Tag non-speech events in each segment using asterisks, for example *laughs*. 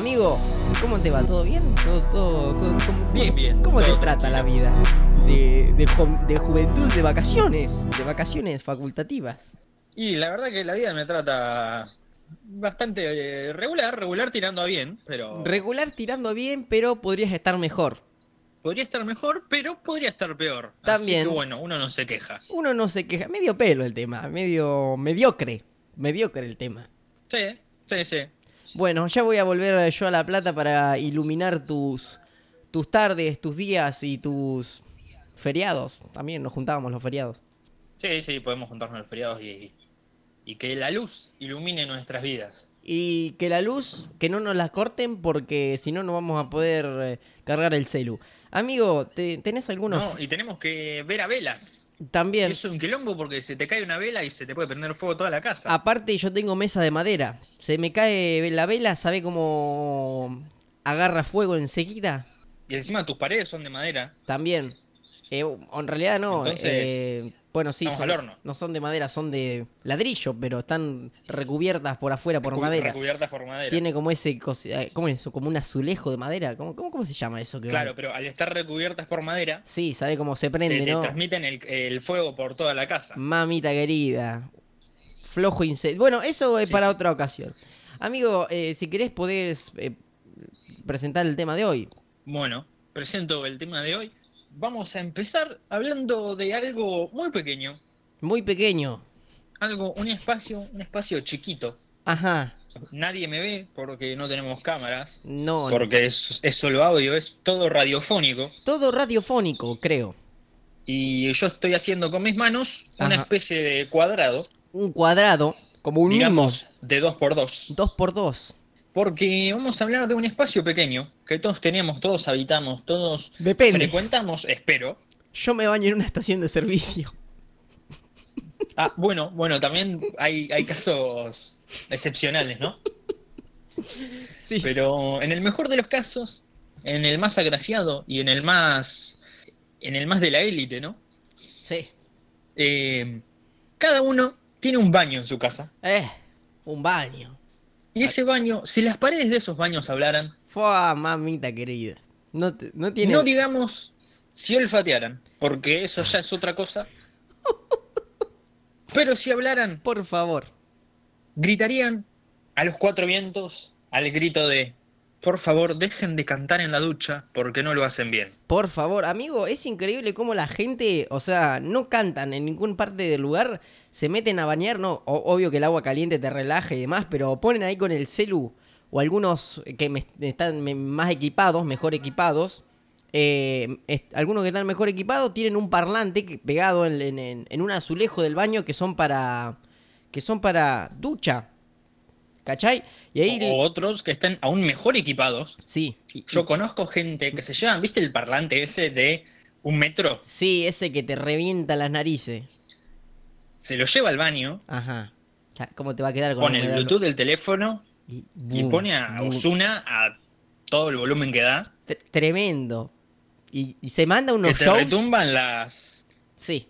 Amigo, ¿cómo te va? ¿Todo bien? ¿Todo, todo, cómo- cómo- Bien, bien, ¿Cómo te trata tranquilo. la vida? De, de, ju- de juventud, de vacaciones, de vacaciones facultativas. Y la verdad que la vida me trata bastante eh, regular, regular tirando a bien, pero Regular tirando bien, pero podrías estar mejor. podría estar mejor, pero podría estar peor. También. Así que bueno, uno no se queja. Uno no se queja, medio pelo el tema, medio mediocre, mediocre el tema. Sí, sí, sí. Bueno, ya voy a volver yo a La Plata para iluminar tus, tus tardes, tus días y tus feriados. También nos juntábamos los feriados. Sí, sí, podemos juntarnos los feriados y, y que la luz ilumine nuestras vidas. Y que la luz, que no nos la corten porque si no no vamos a poder eh, cargar el celu. Amigo, ¿te- ¿tenés algunos? No, y tenemos que ver a velas. También. Es un quilombo porque se te cae una vela y se te puede prender fuego toda la casa. Aparte yo tengo mesa de madera. Se me cae la vela, ¿sabe cómo agarra fuego enseguida? Y encima tus paredes son de madera. También. Eh, en realidad no. Entonces, eh, bueno, sí, son- al horno. no son de madera, son de ladrillo, pero están recubiertas por afuera por recu- madera. Recubiertas por madera. Tiene como ese, eh, ¿cómo es eso? Como un azulejo de madera. ¿Cómo, cómo, cómo se llama eso? que va? Claro, pero al estar recubiertas por madera, Sí, sabe cómo se te, prende, te ¿no? transmiten el, el fuego por toda la casa. Mamita querida. Flojo incendio. Bueno, eso es Sí, para sí. otra ocasión. Amigo, eh, si querés podés eh, presentar el tema de hoy. Bueno, presento el tema de hoy. Vamos a empezar hablando de algo muy pequeño. Muy pequeño. Algo, un espacio, un espacio chiquito. Ajá. Nadie me ve porque no tenemos cámaras. No. no. Porque es, es solo audio, es todo radiofónico. Todo radiofónico, creo. Y yo estoy haciendo con mis manos una especie de cuadrado, Un cuadrado, como un digamos, de 2 por 2 mimo. Dos por dos. Porque vamos a hablar de un espacio pequeño que todos tenemos, todos habitamos, todos Depende. frecuentamos, espero. Yo me baño en una estación de servicio. Ah, bueno, bueno, también hay, hay casos excepcionales, ¿no? Sí. Pero en el mejor de los casos, en el más agraciado y en el más, en el más de la élite, ¿no? Sí. Eh, cada uno tiene un baño en su casa. Eh, un baño. Y ese baño, si las paredes de esos baños hablaran, Fua, mamita querida. No, te- no tiene. no digamos si olfatearan, porque eso ya es otra cosa. *laughs* Pero si hablaran, Por favor. gritarían a los cuatro vientos al grito de, por favor, dejen de cantar en la ducha porque no lo hacen bien. Por favor, amigo, es increíble cómo la gente, o sea, no cantan en ninguna parte del lugar, se meten a bañar, no, obvio que el agua caliente te relaja y demás, pero ponen ahí con el celu o algunos que están más equipados, mejor equipados, eh, algunos que están mejor equipados tienen un parlante pegado en- en- en un azulejo del baño que son para que son para ducha, ¿cachai? Y ahí, O otros que estén aún mejor equipados. sí, Yo conozco gente que se llevan, ¿viste el parlante ese de un metro? sí, ese que te revienta las narices. Se lo lleva al baño, Ajá. ¿Cómo te va a quedar con pone el? Bluetooth del teléfono Y, y boom, pone a. Osuna a todo el volumen que da. T- Tremendo. Y, y se manda unos Que te shows. retumban las Sí.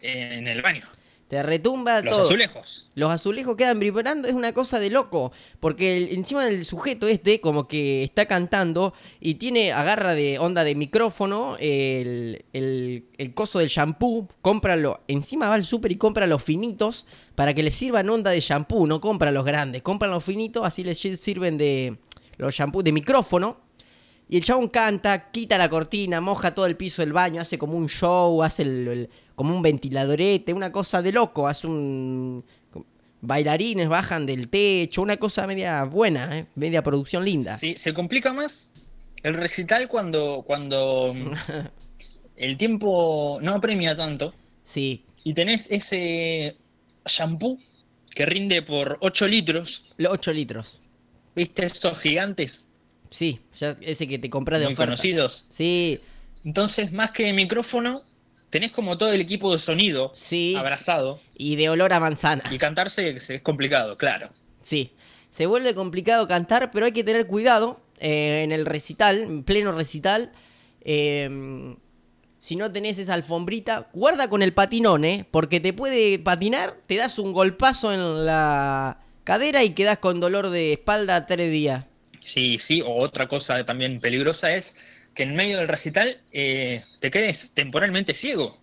en el baño. Te retumba Los todo. azulejos. Los azulejos quedan vibrando, es una cosa de loco. Porque el- encima del sujeto este, como que está cantando y tiene, agarra de onda de micrófono el, el, el coso del shampoo, cómpralo. Encima va al súper y compra los finitos para que le sirvan onda de shampoo, no compra los grandes, compran los finitos, así les sirven de los shampoos de micrófono. Y el chabón canta, quita la cortina, moja todo el piso del baño, hace como un show, hace el- el- como un ventiladorete, una cosa de loco, hace un... Bailarines bajan del techo, una cosa media buena, ¿eh? media producción linda. Sí, se complica más el recital cuando, cuando *laughs* el tiempo no apremia tanto Sí, y tenés ese shampoo que rinde por 8 litros, los 8 litros. ¿viste? Esos gigantes Sí, ya ese que te compras de muy oferta. conocidos. Sí, Entonces, más que micrófono, tenés como todo el equipo de sonido sí. abrazado Y de olor a manzana. y cantarse se- es complicado, claro. Sí. Se vuelve complicado cantar, pero hay que tener cuidado eh, en el recital, en pleno recital. eh, si no tenés esa alfombrita, guarda con el patinón, ¿eh? Porque te puede patinar, te das un golpazo en la cadera y quedás con dolor de espalda tres días. Sí, sí, o otra cosa también peligrosa es que en medio del recital eh, te quedes temporalmente ciego.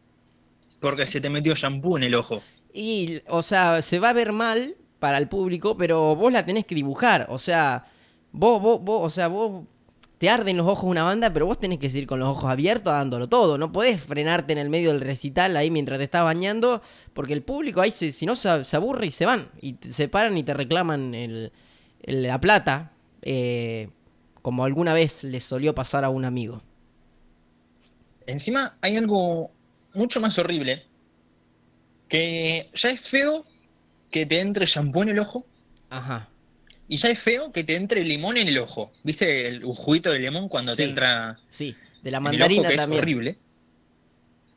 Porque se te metió shampoo en el ojo. Y, o sea, se va a ver mal para el público, pero vos la tenés que dibujar. O sea, vos, vos, vos, o sea, vos te arden los ojos una banda, pero vos tenés que seguir con los ojos abiertos dándolo todo. No podés frenarte en el medio del recital ahí mientras te estás bañando, porque el público ahí, si no, se, aburre y se van. Y se paran y te reclaman el- la plata, eh, como alguna vez les solió pasar a un amigo. Encima hay algo mucho más horrible. Que ya es feo que te entre shampoo en el ojo. Ajá. Y ya es feo que te entre limón en el ojo. ¿Viste el juguito de limón cuando te entra Sí, de la en el ojo, mandarina que es también. horrible?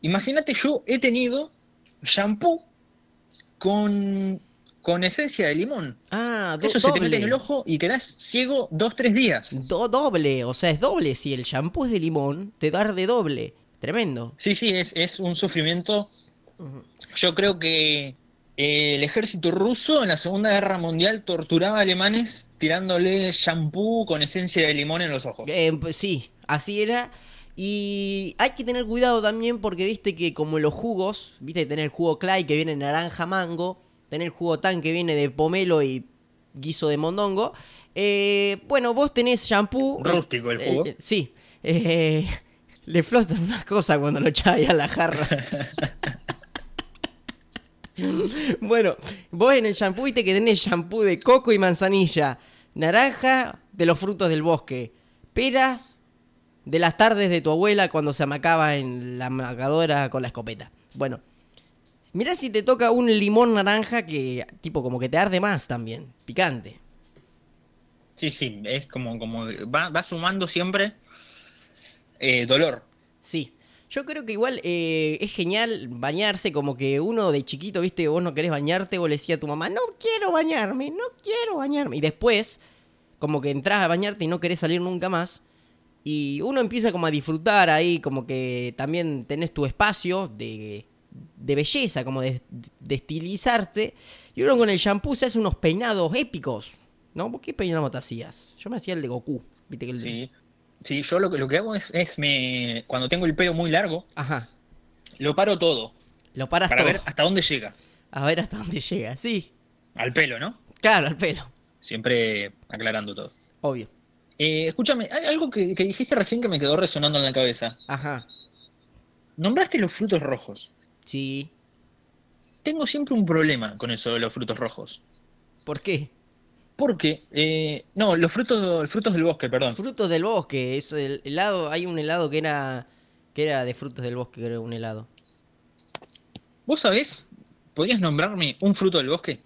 Imagínate, yo he tenido shampoo con, con esencia de limón. Ah, Eso se te mete en el ojo y quedás ciego dos, tres días. Do- doble, o sea, es doble. Si el shampoo es de limón, te da de doble. Tremendo. Sí, sí, es, es un sufrimiento. Yo creo que eh, el ejército ruso en la Segunda Guerra Mundial torturaba a alemanes tirándole shampoo con esencia de limón en los ojos. Eh, pues sí, así era. Y hay que tener cuidado también porque viste que como los jugos, viste que tenés el jugo Clay que viene naranja mango, tenés el jugo Tan que viene de pomelo y guiso de mondongo. eh, bueno, vos tenés shampoo. eh, Rústico el jugo. eh, sí. eh, *laughs* le flotan unas cosas cuando lo echás ahí a la jarra. *laughs* bueno, vos en el shampoo viste que tenés shampoo de coco y manzanilla, naranja de los frutos del bosque, peras de las tardes de tu abuela cuando se amacaba en la amacadora con la escopeta. Bueno, mirá si te toca un limón naranja que tipo como que te arde más también, picante. Sí, sí, es como, como va, va sumando siempre eh, dolor. Sí. Yo creo que igual eh, es genial bañarse, como que uno de chiquito, viste, vos no querés bañarte, vos le decías a tu mamá, no quiero bañarme, no quiero bañarme. Y después, como que entras a bañarte y no querés salir nunca más. Y uno empieza como a disfrutar ahí, como que también tenés tu espacio de, de belleza, como de, de estilizarte. Y uno con el shampoo se hace unos peinados épicos. ¿No? ¿Vos qué peinado te hacías? Yo me hacía el de Goku. ¿Viste que el... Sí, sí yo lo, que- lo que hago es, es me, cuando tengo el pelo muy largo, Ajá. lo paro todo Lo paras para todo. ver hasta dónde llega. A ver hasta dónde llega. Sí, Al pelo, ¿no? claro, al pelo. Siempre aclarando todo. Obvio. Eh, escúchame, hay algo que, que dijiste recién que me quedó resonando en la cabeza. Ajá. Nombraste los frutos rojos. Sí. Tengo siempre un problema con eso de los frutos rojos. ¿Por qué? Porque, eh, no, los frutos, frutos del bosque, perdón. Frutos del bosque. Es el helado. Hay un helado que era. que era de frutos del bosque, creo, un helado. ¿Vos sabés? ¿Podrías nombrarme un fruto del bosque?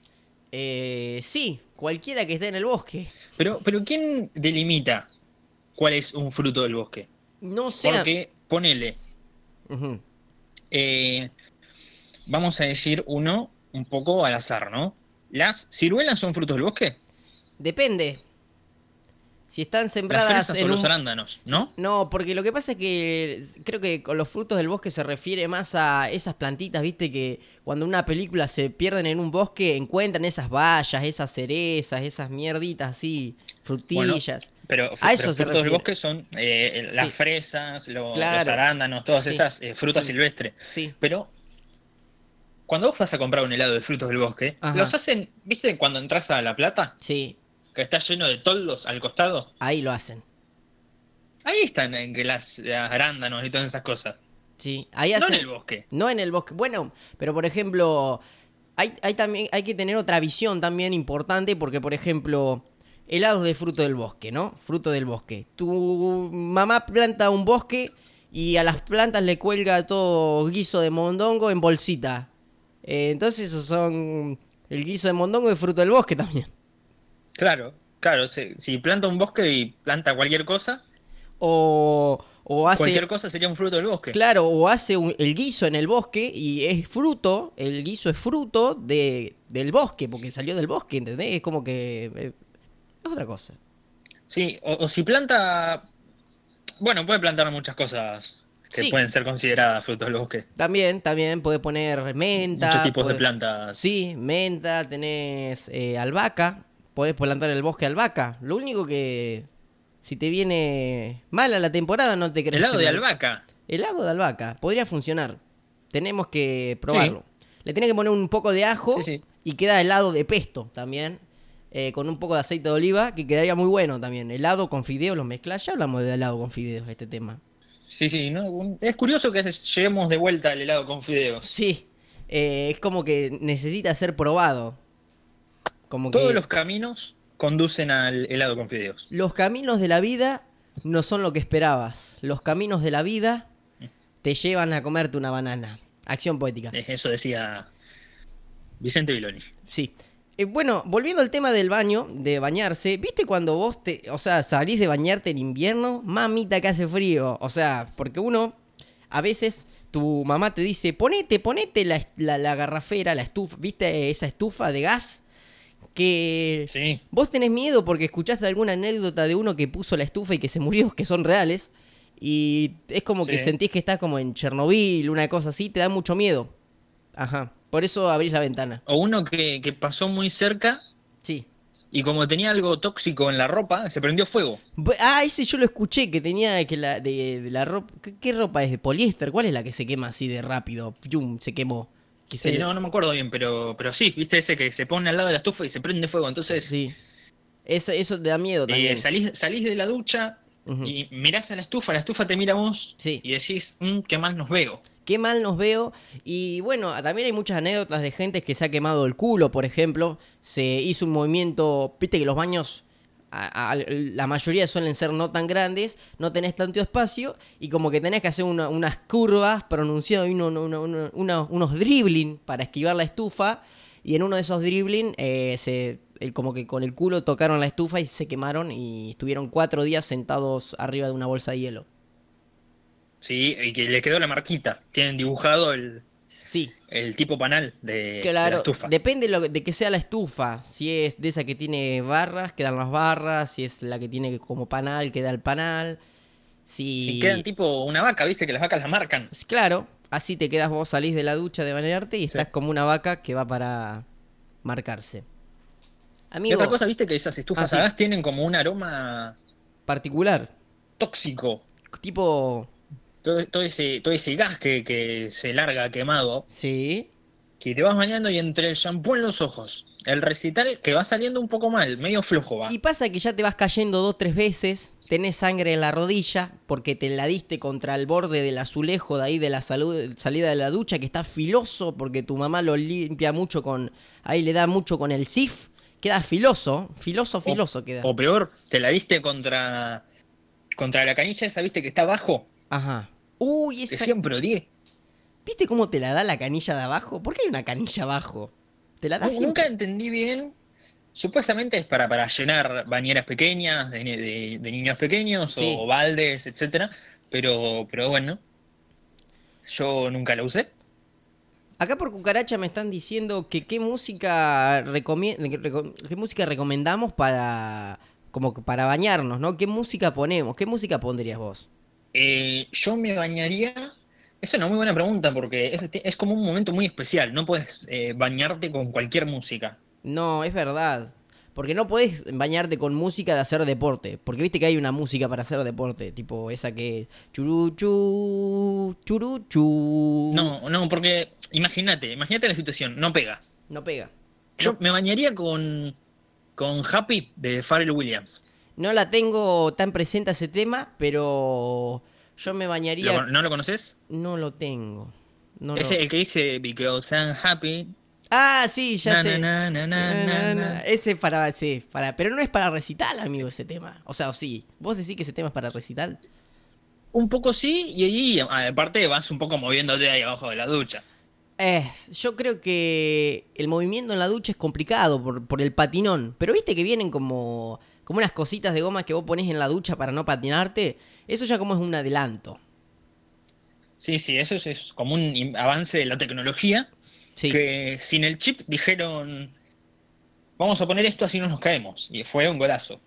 Eh, sí, cualquiera que esté en el bosque. Pero, pero ¿quién delimita cuál es un fruto del bosque? No sé. Porque, ponele. Eh, vamos a decir uno un poco al azar, ¿no? ¿Las ciruelas son frutos del bosque? Depende. Si están Las sembradas fresas en o los arándanos, ¿no? No, porque lo que pasa es que creo que con los frutos del bosque se refiere más a esas plantitas, viste, que cuando una película se pierden en un bosque encuentran esas bayas, esas cerezas, esas mierditas así, frutillas. Pero, A frutos del bosque son eh, las Sí. fresas, Claro. los arándanos, todas Sí. esas eh, frutas Sí. silvestres. Sí. Pero cuando vos vas a comprar un helado de frutos del bosque, Ajá. los hacen, ¿viste? Cuando entras a La Plata, Sí, que está lleno de toldos al costado. ahí lo hacen. Ahí están en que las, las arándanos y todas esas cosas. Sí, ahí No en el bosque. No en el bosque. Bueno, pero por ejemplo, hay, hay también, hay que tener otra visión también importante porque, por ejemplo, helados de fruto del bosque, ¿no? Fruto del bosque. Tu mamá planta un bosque y a las plantas le cuelga todo guiso de mondongo en bolsita. Eh, entonces esos son el guiso de mondongo y fruto del bosque también. Claro, claro. Si, si planta un bosque y planta cualquier cosa, O, o hace... cualquier cosa sería un fruto del bosque. Claro, o hace un- el guiso en el bosque y es fruto, el guiso es fruto de, del bosque, porque salió del bosque, ¿entendés? Es como que... eh, es otra cosa. Sí, o, o si planta. Bueno, puede plantar muchas cosas que Sí. pueden ser consideradas frutos del bosque. También, también puede poner menta. Muchos tipos de plantas. Sí, menta, tenés eh, albahaca, podés plantar el bosque albahaca. Lo único que si te viene mala la temporada no te crece. Helado de albahaca. Helado de albahaca, podría funcionar. Tenemos que probarlo. Le tenés que poner un poco de ajo Sí, sí. y queda helado de pesto también. Eh, con un poco de aceite de oliva, que quedaría muy bueno también. Helado con fideos, los mezclas. Ya hablamos de helado con fideos, este tema. Sí, sí, ¿no? Es curioso que lleguemos de vuelta al helado con fideos. Sí, eh, es como que necesita ser probado. Como Todos que los caminos conducen al helado con fideos. los caminos de la vida no son lo que esperabas. Los caminos de la vida te llevan a comerte una banana. Acción poética. Eso decía Vicente Viloni. Sí. Eh, bueno, volviendo al tema del baño, de bañarse, ¿viste cuando vos te, o sea, salís de bañarte en invierno? Mamita que hace frío. O sea, porque uno, a veces, tu mamá te dice, ponete, ponete la, la- la garrafera, la estufa, ¿viste esa estufa de gas? Que Sí. vos tenés miedo porque escuchaste alguna anécdota de uno que puso la estufa y que se murió, que son reales. Y es como que sentís que estás como en Chernobyl, una cosa así, te da mucho miedo. Ajá. Por eso abrís la ventana. O uno que, que pasó muy cerca Sí. y como tenía algo tóxico en la ropa, se prendió fuego. Ah, ese yo lo escuché, que tenía que la de, de la ropa... ¿qué, qué ropa es? ¿De poliéster? ¿Cuál es la que se quema así de rápido? Yum, se quemó. Que se Sí, le- no, no me acuerdo bien, pero, pero sí, viste ese que se pone al lado de la estufa y se prende fuego. Entonces, Sí. Eso, eso te da miedo eh, también. salís, salís de la ducha y mirás a la estufa, la estufa te mira a vos Sí. y decís, "Mm, qué mal nos veo. Qué mal nos veo. Y bueno, también hay muchas anécdotas de gente que se ha quemado el culo, por ejemplo. Se hizo un movimiento, viste que los baños, la mayoría suelen ser no tan grandes, no tenés tanto espacio y como que tenés que hacer una- unas curvas pronunciadas, y uno- uno- uno- uno- unos dribbling para esquivar la estufa. Y en uno de esos dribbling, eh, se, el- como que con el culo tocaron la estufa y se quemaron y estuvieron cuatro días sentados arriba de una bolsa de hielo. Sí, y que le quedó la marquita. Tienen dibujado el, Sí, el tipo panal de, de la Claro, estufa. depende lo- de que sea la estufa. Si es de esa que tiene barras, quedan las barras. Si es la que tiene como panal, queda el panal. Si... Quedan tipo una vaca, viste que las vacas la marcan. Claro, así te quedas vos, salís de la ducha de bañarte y Sí. estás como una vaca que va para marcarse. Y otra cosa, viste que esas estufas Ah, a gas tienen como un aroma particular, tóxico. tipo... Todo, todo ese, todo ese gas que, que se larga quemado. Sí, Que te vas bañando y entre el shampoo en los ojos. El recital que va saliendo un poco mal, medio flojo va. Y pasa que ya te vas cayendo dos, tres veces, tenés sangre en la rodilla, porque te la diste contra el borde del azulejo de ahí de la salud- salida de la ducha, que está filoso, porque tu mamá lo limpia mucho con. Ahí le da mucho con el sif. Queda filoso, filoso, filoso queda. O peor, te la diste contra, contra la canilla esa, viste que está abajo. Ajá. Uy, Que esa. siempre odié. ¿Viste cómo te la da la canilla de abajo? ¿Por qué hay una canilla abajo? Te la da. Nunca entendí bien. Supuestamente es para, para llenar bañeras pequeñas, de, ni- de- de niños pequeños, Sí. o baldes, etcétera. Pero, pero bueno. Yo nunca la usé. Acá por cucaracha me están diciendo que qué música que qué música recomendamos para como que para bañarnos, ¿no? ¿Qué música ponemos? ¿Qué música pondrías vos? Eh, yo me bañaría. Es una muy buena pregunta porque es, es como un momento muy especial. No puedes eh, bañarte con cualquier música. No, es verdad. Porque no podés bañarte con música de hacer deporte. Porque viste que hay una música para hacer deporte. Tipo esa que. Churuchu. Churuchu. No, no, porque imagínate, imagínate la situación, no pega. No pega. Yo me bañaría con, con Happy de Pharrell Williams. No la tengo tan presente ese tema, pero. Yo me bañaría. ¿Lo- ¿No lo conoces? No lo tengo. No Es lo- el que dice Because I'm happy. Ah, sí, ya Na, sé. na. Ese es para, sí, para, pero no es para recital, amigo, ese tema. O sea, o sí. ¿Vos decís que ese tema es para recital? Un poco sí, y ahí aparte vas un poco moviéndote ahí abajo de la ducha. Eh, yo creo que el movimiento en la ducha es complicado por, por el patinón. Pero viste que vienen como, como unas cositas de goma que vos ponés en la ducha para no patinarte. Eso ya como es un adelanto. Sí, sí, eso es, es como un avance de la tecnología. Sí. Que sin el chip dijeron, vamos a poner esto así no nos caemos. Y fue un golazo.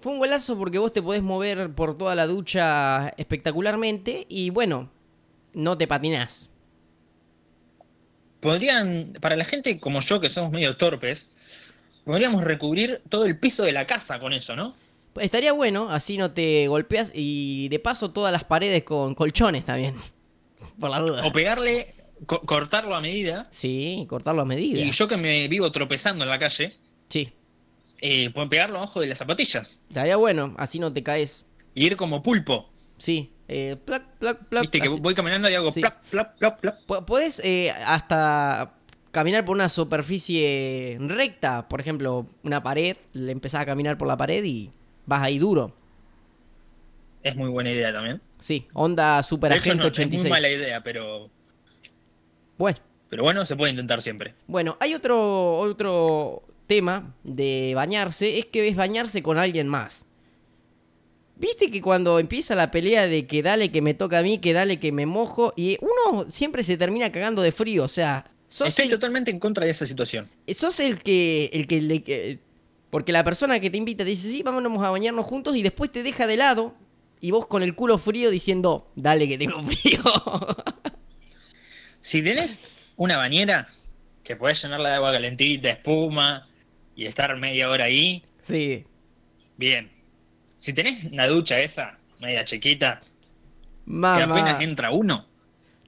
Fue un golazo porque vos te podés mover por toda la ducha espectacularmente y bueno, no te patinás. Podrían, para la gente como yo que somos medio torpes, podríamos recubrir todo el piso de la casa con eso, ¿no? Estaría bueno, así no te golpeas y de paso todas las paredes con colchones también. *laughs* Por la duda. O pegarle, co- cortarlo a medida. Sí, cortarlo a medida. Y yo que me vivo tropezando en la calle, Sí, eh, puedo pegarlo abajo de las zapatillas. estaría bueno, así no te caes. Y ir como pulpo. Sí, eh, plac, plac, plac. Viste que así. voy caminando y hago Sí. plap, plap, plap, plap. Po- Podés eh, hasta caminar por una superficie recta, por ejemplo, una pared, le empezás a caminar por la pared y vas ahí duro. Es muy buena idea también. Sí, onda Super De hecho, Agente no, es muy 86. mala idea, pero, Bueno, pero bueno, se puede intentar siempre. bueno, hay otro, otro tema de bañarse, es que ves bañarse con alguien más. Viste que cuando empieza la pelea de que dale que me toca a mí, que dale que me mojo, y uno siempre se termina cagando de frío, o sea, Estoy el- totalmente en contra de esa situación. sos el que, el que le... que- porque la persona que te invita te dice, sí, vámonos a bañarnos juntos y después te deja de lado y vos con el culo frío diciendo, dale que tengo *laughs* frío. Si tenés una bañera que podés llenarla de agua calentita, espuma y estar media hora ahí, sí. bien. Si tenés una ducha esa, media chiquita, que apenas entra uno,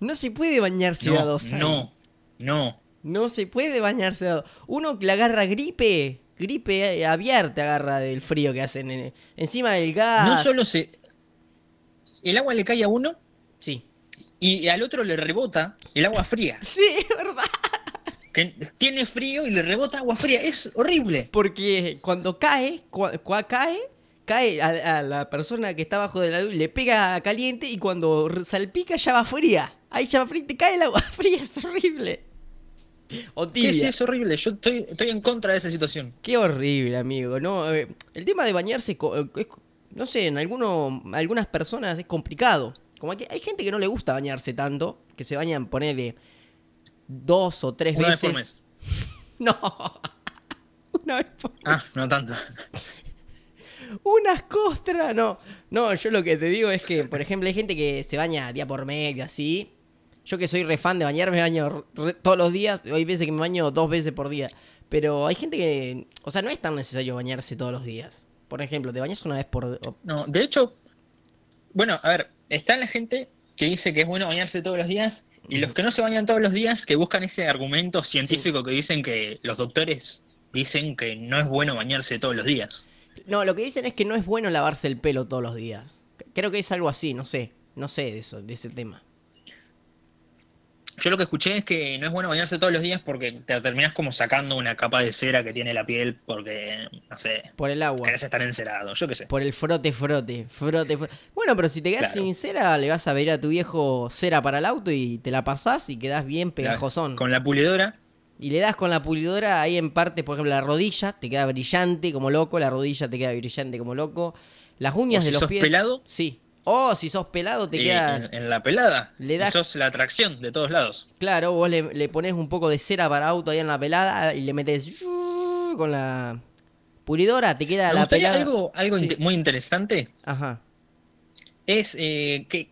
no se puede bañarse a no, dos. ahí. no, no. No se puede bañarse. Uno que le agarra gripe, gripe aviar te agarra del frío que hacen en- encima del gas. No solo se... El agua le cae a uno Sí. y al otro le rebota el agua fría. *laughs* Sí, es verdad. Que tiene frío y le rebota agua fría. Es horrible. Porque cuando cae, cua- cua- cae, cae a, a la persona que está abajo de la luz, le pega caliente y cuando salpica ya va fría. Ahí ya va fría, y te cae el agua *laughs* fría, es horrible. O ¿Qué tibia. es eso horrible? Yo estoy, estoy en contra de esa situación. Qué horrible, amigo. No, Eh, el tema de bañarse, eh, es- no sé, en alguno, algunas personas es complicado. Como que hay gente que no le gusta bañarse tanto, que se bañan, ponerle dos o tres Una vez veces. por mes. *laughs* No. Una vez por Ah, no tanto. *laughs* Unas costras, no. No, yo lo que te digo es que, por ejemplo, hay gente que se baña día por medio, así. Yo que soy re fan de bañarme, me baño re- todos los días. Hay veces que me baño dos veces por día. Pero hay gente que. O sea, no es tan necesario bañarse todos los días. Por ejemplo, te bañas una vez por. No, de hecho, bueno, a ver, está la gente que dice que es bueno bañarse todos los días y los que no se bañan todos los días que buscan ese argumento científico que dicen que los doctores dicen que no es bueno bañarse todos los días. No, lo que dicen es que no es bueno lavarse el pelo todos los días. Creo que es algo así, no sé. No sé de eso, de ese tema. Yo lo que escuché es que no es bueno bañarse todos los días porque te terminas como sacando una capa de cera que tiene la piel porque, no sé, Por el agua. querés estar encerado, yo qué sé. Por el frote, frote, frote, frote. Bueno, pero si te quedas Claro. sin cera, le vas a pedir a tu viejo cera para el auto y te la pasás y quedás bien pegajosón. Con la pulidora, Y le das con la pulidora ahí en parte, por ejemplo, la rodilla, te queda brillante como loco, la rodilla te queda brillante como loco. Las uñas o si de los sos pies. pelado, Sí. O si sos pelado, te queda. en, en la pelada, Le das- sos la atracción de todos lados. Claro, vos le, le pones un poco de cera para auto ahí en la pelada y le metes con la pulidora, te queda Me la pelada. algo, algo Sí. muy interesante Ajá. es eh, que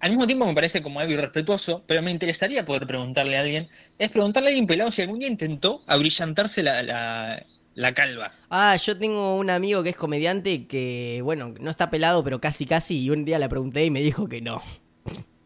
al mismo tiempo me parece como algo irrespetuoso, pero me interesaría poder preguntarle a alguien, es preguntarle a alguien pelado si algún día intentó abrillantarse la, la, la calva. Ah, yo tengo un amigo que es comediante que, bueno, no está pelado, pero casi casi, y un día le pregunté y me dijo que no.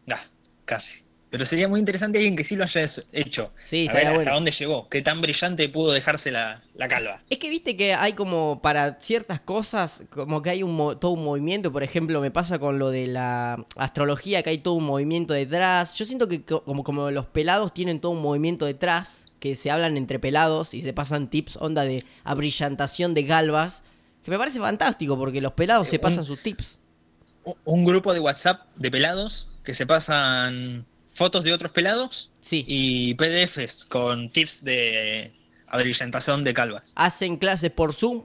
Ah, casi. Pero sería muy interesante alguien que sí lo haya hecho. Sí, a ver estaría hasta bueno. dónde llegó, qué tan brillante pudo dejarse la, la calva. Es que viste que hay como para ciertas cosas, como que hay un todo un movimiento, por ejemplo, me pasa con lo de la astrología, que hay todo un movimiento detrás. Yo siento que co- como, como los pelados tienen todo un movimiento detrás, que se hablan entre pelados y se pasan tips, onda de abrillantación de galvas, que me parece fantástico, porque los pelados Eh, se un- pasan sus tips. Un grupo de WhatsApp de pelados que se pasan fotos de otros pelados Sí. y PDFs con tips de abrillantación de calvas. hacen clases por Zoom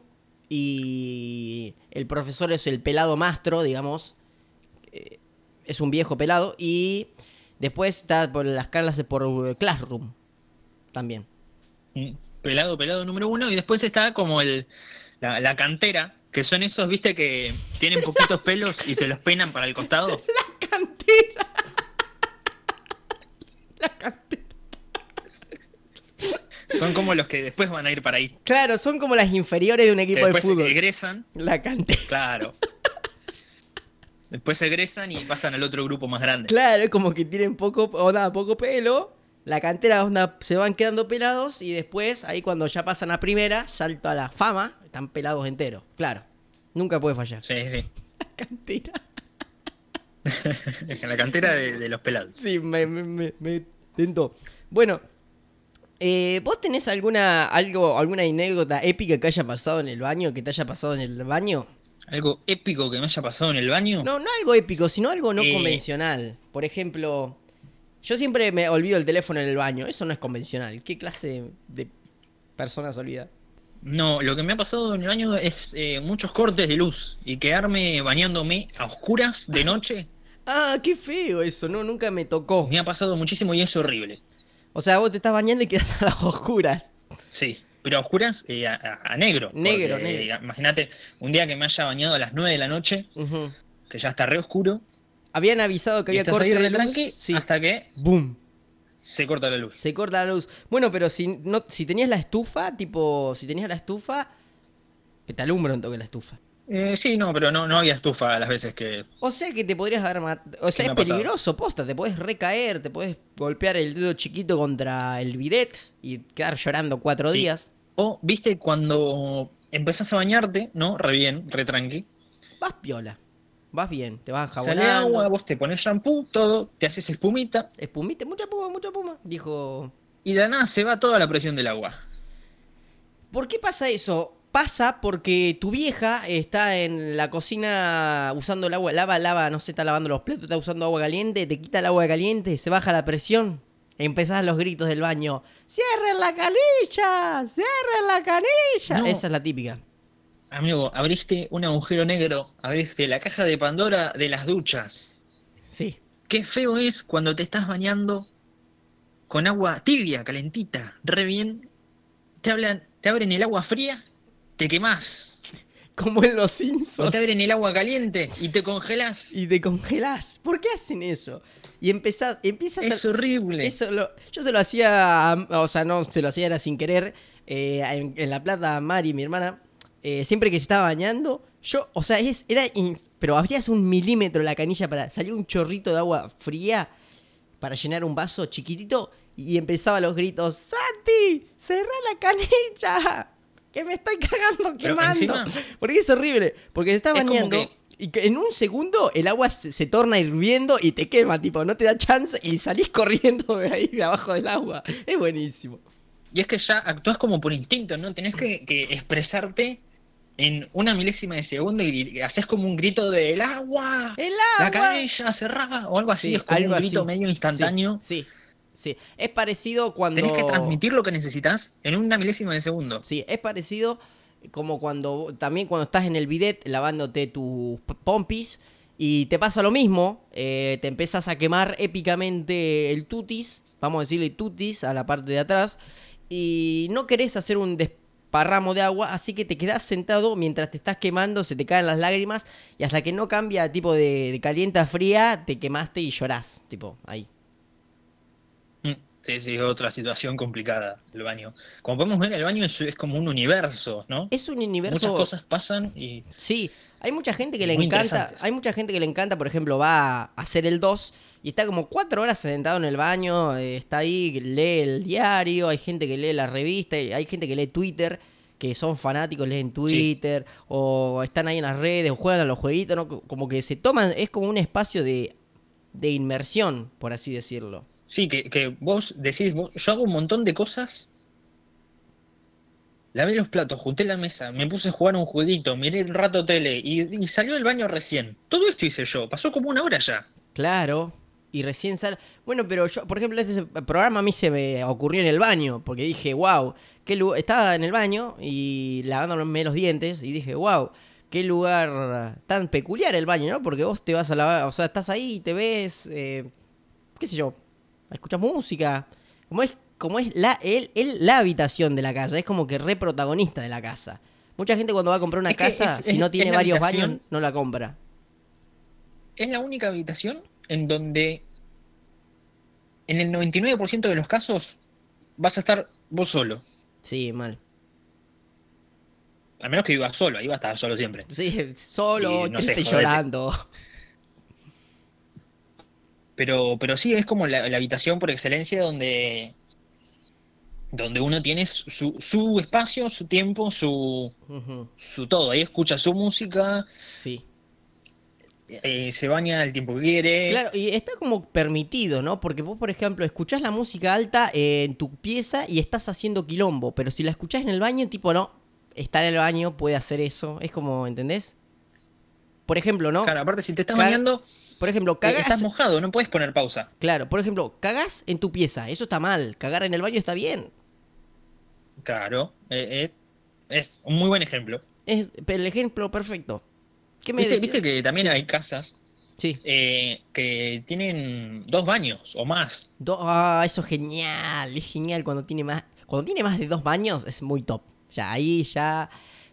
y el profesor es el pelado mastro, digamos. eh, Es un viejo pelado y después está por las clases por eh, Classroom también. Mm, Pelado, pelado número uno. Y después está como el, la, la cantera, que son esos, viste, que tienen poquitos *laughs* pelos y se los peinan para el costado. *laughs* Cantera. *laughs* La cantera. Son como los que después van a ir para ahí. Claro, son como las inferiores de un Que equipo de después fútbol. egresan, La cantera. claro. Después egresan y pasan al otro grupo más grande. Claro, es como que tienen poco o nada, poco pelo. La cantera onda, se van quedando pelados y después, ahí cuando ya pasan a primera, salto a la fama, están pelados enteros. Claro, nunca puede fallar. Sí, sí. *laughs* La cantera. *laughs* La cantera de, de los pelados. Sí, me, me, me, me tentó. Bueno, eh, ¿vos tenés alguna, algo, alguna anécdota épica que haya pasado en el baño? ¿Que te haya pasado en el baño? Algo épico que me haya pasado en el baño. No, no algo épico, sino algo no Eh. convencional. Por ejemplo, yo siempre me olvido el teléfono en el baño. Eso no es convencional. ¿Qué clase de, personas olvida? No, lo que me ha pasado en el baño es eh, muchos cortes de luz y quedarme bañándome a oscuras de noche. *laughs* Ah, qué feo eso. No, nunca me tocó. Me ha pasado muchísimo y es horrible. O sea, vos te estás bañando y quedas *laughs* a las oscuras. Sí, pero a oscuras eh, a, a- negro. Negro, porque, negro. eh, Imagínate, un día que me haya bañado a las 9 de la noche, que ya está re oscuro, Habían avisado que había corte de luz. tranqui Sí. hasta que Boom. se corta la luz. Se corta la luz. Bueno, pero si no, si tenías la estufa, tipo, si tenías la estufa, que te alumbra un toque la estufa. Eh, sí, no, pero no, no había estufa a las veces que... O sea que te podrías haber matado. O sea, es peligroso, posta. Te puedes recaer, te puedes golpear el dedo chiquito contra el bidet y quedar llorando cuatro Sí. días. O, viste, cuando empezás a bañarte, ¿no? Re bien, re tranqui. Vas piola. Vas bien, te vas Sale agua, vos te pones shampoo, todo, te haces espumita Espumite, mucha puma, mucha puma. Dijo. y de nada se va toda la presión del agua. ¿Por qué pasa eso? Pasa porque tu vieja está en la cocina usando el agua, lava, lava, no sé, está lavando los platos, está usando agua caliente, te quita el agua caliente, se baja la presión. Empezás los gritos del baño. ¡Cierren la canilla! ¡Cierren la canilla! No. Esa es la típica. Amigo, abriste un agujero negro, abriste la caja de Pandora de las duchas. Sí. Qué feo es cuando te estás bañando con agua tibia, calentita, re bien. Te hablan, te abren el agua fría, te quemás. Como en los O Simpsons. te abren el agua caliente y te congelás. Y te congelás. ¿Por qué hacen eso? Y empezás, empiezas a... Es horrible. Eso lo- yo se lo hacía, a- o sea, no se lo hacía era sin querer, eh, en, en La Plata, Mari, mi hermana, eh, siempre que se estaba bañando, yo, o sea, es, era, in- pero abrías un milímetro la canilla para salir un chorrito de agua fría para llenar un vaso chiquitito y empezaba los gritos, Santi, cerrá la canilla, que me estoy cagando quemando. encima- Porque es horrible, porque se está bañando y en un segundo el agua se, se torna hirviendo y te quema, tipo, no te da chance y salís *laughs* corriendo de ahí, de abajo del agua. Es buenísimo. Y es que ya actúas como por instinto, ¿no? Tenés que, que expresarte en una milésima de segundo y haces como un grito de ¡El agua! ¡El ¡La agua! canilla cerrada! O algo así, Sí, es como algo un grito así. medio instantáneo. Sí, sí, sí. Es parecido cuando... Tenés que transmitir lo que necesitas en una milésima de segundo. Sí, es parecido como cuando también cuando estás en el bidet lavándote tus pompis y te pasa lo mismo, eh, te empiezas a quemar épicamente el tutis, vamos a decirle tutis a la parte de atrás, y no querés hacer un desparramo de agua, así que te quedás sentado mientras te estás quemando, se te caen las lágrimas, y hasta que no cambia tipo de, de caliente a fría, te quemaste y llorás, tipo, ahí. Mm, Sí, sí, otra situación complicada, el baño. Como podemos ver, el baño es, es como un universo, ¿no? Es un universo... Muchas cosas pasan y Sí, hay mucha gente que le encanta, hay mucha gente que le encanta, por ejemplo, va a hacer el 2 y está como cuatro horas sentado en el baño, eh, está ahí, lee el diario, hay gente que lee la revista, hay gente que lee Twitter, que son fanáticos, leen Twitter, o están ahí en las redes, o juegan a los jueguitos, ¿no? Como que se toman, es como un espacio de, de inmersión, por así decirlo. Sí, que, que vos decís, vos- yo hago un montón de cosas. Lavé los platos, junté la mesa, me puse a jugar un jueguito, miré un rato tele y, y salió del baño recién. Todo esto hice yo, pasó como una hora ya. Claro. Y recién sale. Bueno, pero yo, por ejemplo, este programa a mí se me ocurrió en el baño. Porque dije, wow, qué lugar. Estaba en el baño y lavándome los dientes. Y dije, wow, qué lugar tan peculiar el baño, ¿no? Porque vos te vas a lavar. O sea, estás ahí y te ves. eh, qué sé yo. Escuchas música. Como es, como es la, el, el- la habitación de la casa. Es como que re protagonista de la casa. Mucha gente cuando va a comprar una Es que casa, es- si no tiene varios baños, no la compra. Es la única habitación en donde en el 99% de los casos vas a estar vos solo. Sí, mal. A menos que vivas solo, ahí va a estar solo siempre. Sí, solo, Y no sé, triste, jodete. llorando. Pero, pero sí, es como la, la habitación por excelencia donde, donde uno tiene su, su espacio, su tiempo, su, su todo. Ahí escucha su música, Sí. Eh, se baña el tiempo que quiere. Claro, y está como permitido, ¿no? Porque vos, por ejemplo, escuchás la música alta en tu pieza y estás haciendo quilombo, pero si la escuchás en el baño, tipo, no, está en el baño, puede hacer eso. Es como, ¿entendés? Por ejemplo, ¿no? Claro, aparte si te estás bañando, Por ejemplo, eh, cagás. estás mojado, no puedes poner pausa. Claro, por ejemplo, cagás en tu pieza, eso está mal. Cagar en el baño está bien. Claro, eh, es un muy buen ejemplo. Es el ejemplo perfecto. ¿Qué me ¿Viste, viste que también hay casas Sí. eh, que tienen dos baños o más? Do- ah, eso es genial. Es genial cuando tiene más. Cuando tiene más de dos baños es muy top. Ya ahí ya.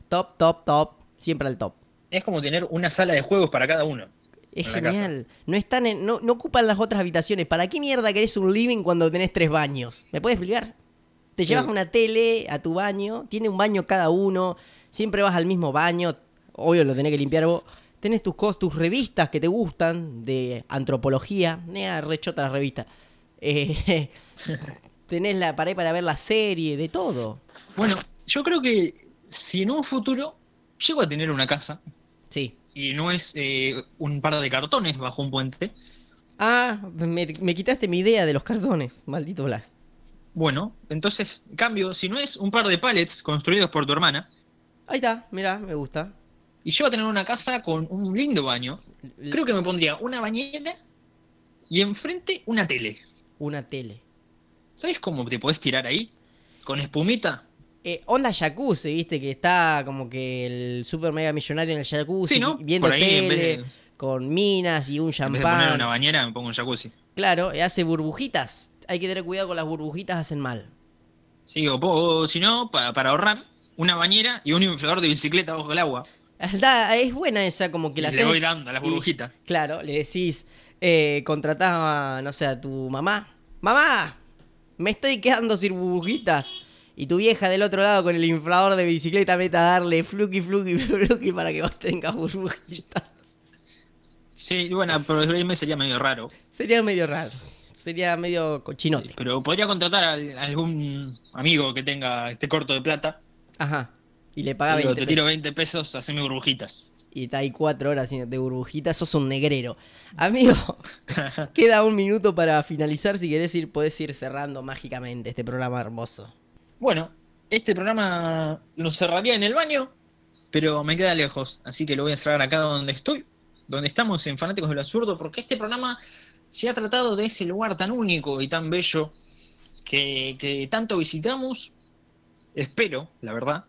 Top, top, top. Siempre al top. Es como tener una sala de juegos para cada uno. Es genial. No están en, no, no ocupan las otras habitaciones. ¿Para qué mierda querés un living cuando tenés tres baños? ¿Me puedes explicar? Te Sí. llevas una tele a tu baño, tiene un baño cada uno, siempre vas al mismo baño, obvio lo tenés que limpiar vos. Tenés tus cosas, tus revistas que te gustan de antropología, eh, rechota la revista. Eh, *laughs* tenés la pared para ver la serie, de todo. Bueno, yo creo que si en un futuro llego a tener una casa Sí. y no es eh, un par de cartones bajo un puente, Ah, me, me quitaste mi idea de los cartones, maldito Blas. bueno, entonces cambio, si no es un par de pallets construidos por tu hermana, Ahí está, mirá, me gusta. Y yo a tener una casa con un lindo baño, creo que me pondría una bañera y enfrente una tele. Una tele. ¿Sabes cómo te podés tirar ahí? Con espumita. Eh, onda jacuzzi, viste, que está como que el super mega millonario en el jacuzzi Sí, ¿no? viendo Por ahí, en vez tele, de- con minas y un En vez de poner champán. una bañera, me pongo un jacuzzi. Claro, eh, hace burbujitas. Hay que tener cuidado con las burbujitas, hacen mal. Sí, o, o si no, pa- para ahorrar, una bañera y un inflador de bicicleta bajo el agua. *laughs* Es buena esa, como que la le voy dando a las y- burbujitas. Claro, le decís, eh, contratás a, no sé, a tu mamá. ¡Mamá! Me estoy quedando sin burbujitas. Y tu vieja del otro lado con el inflador de bicicleta meta a darle fluki, fluki, *laughs* fluki para que vos tengas burbujitas. Sí, bueno, pero ahí me sería medio raro. Sería medio raro. Sería medio cochinote. Pero podría contratar a algún amigo que tenga este corto de plata. Ajá. Y le paga Digo, 20 te tiro pesos. 20 pesos, haceme burbujitas. Y está ahí cuatro horas de burbujitas, sos un negrero. Amigo, *laughs* queda un minuto para finalizar. Si querés ir, podés ir cerrando mágicamente este programa hermoso. Bueno, este programa lo cerraría en el baño, pero me queda lejos, así que lo voy a cerrar acá donde estoy, donde estamos en Fanáticos del Absurdo, porque este programa se ha tratado de ese lugar tan único y tan bello que, que tanto visitamos. Espero, la verdad,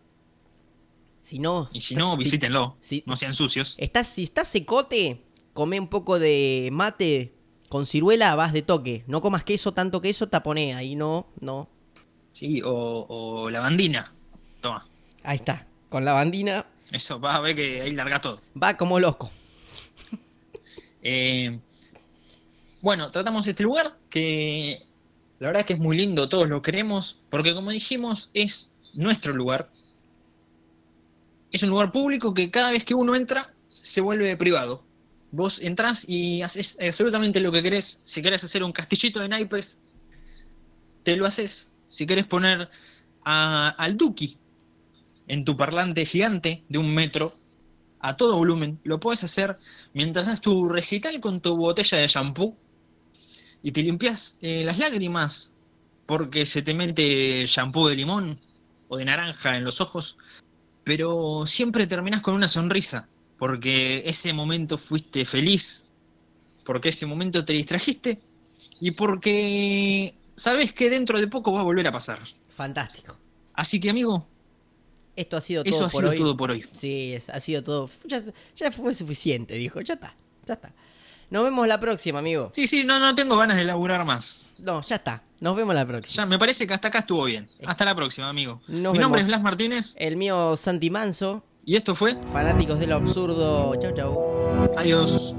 Si no, y si no, visítenlo, si- no sean sucios. estás, si estás secote, come un poco de mate con ciruela, vas de toque. No comas queso, tanto queso, taponea. Ahí no, no. Sí, o, o lavandina. Toma, Ahí está. Con la bandina eso, vas a ver que ahí larga todo. va como loco. *laughs* Eh, bueno, tratamos este lugar que la verdad es que es muy lindo, todos lo queremos, porque como dijimos, es nuestro lugar. Es un lugar público que cada vez que uno entra se vuelve privado. Vos entrás y haces absolutamente lo que querés. Si querés hacer un castillito de naipes, te lo haces. Si querés poner a- al Duki en tu parlante gigante de un metro, a todo volumen, lo puedes hacer mientras das tu recital con tu botella de shampoo y te limpias eh, las lágrimas porque se te mete shampoo de limón o de naranja en los ojos, pero siempre terminas con una sonrisa porque ese momento fuiste feliz, porque ese momento te distrajiste y porque sabes que dentro de poco va a volver a pasar. Fantástico. Así que amigo, Esto ha sido todo eso ha por sido hoy. todo por hoy. Sí, es- ha sido todo. Ya, ya fue suficiente, dijo. Ya está, ya está. Nos vemos la próxima, amigo. Sí, sí, no, no tengo ganas de laburar más. No, ya está. Nos vemos la próxima. Ya, me parece que hasta acá estuvo bien. Hasta la próxima, amigo. Nos Mi nombre es Blas Martínez El mío, Santi Manso. y esto fue Fanáticos del absurdo. Chau, chau. Adiós.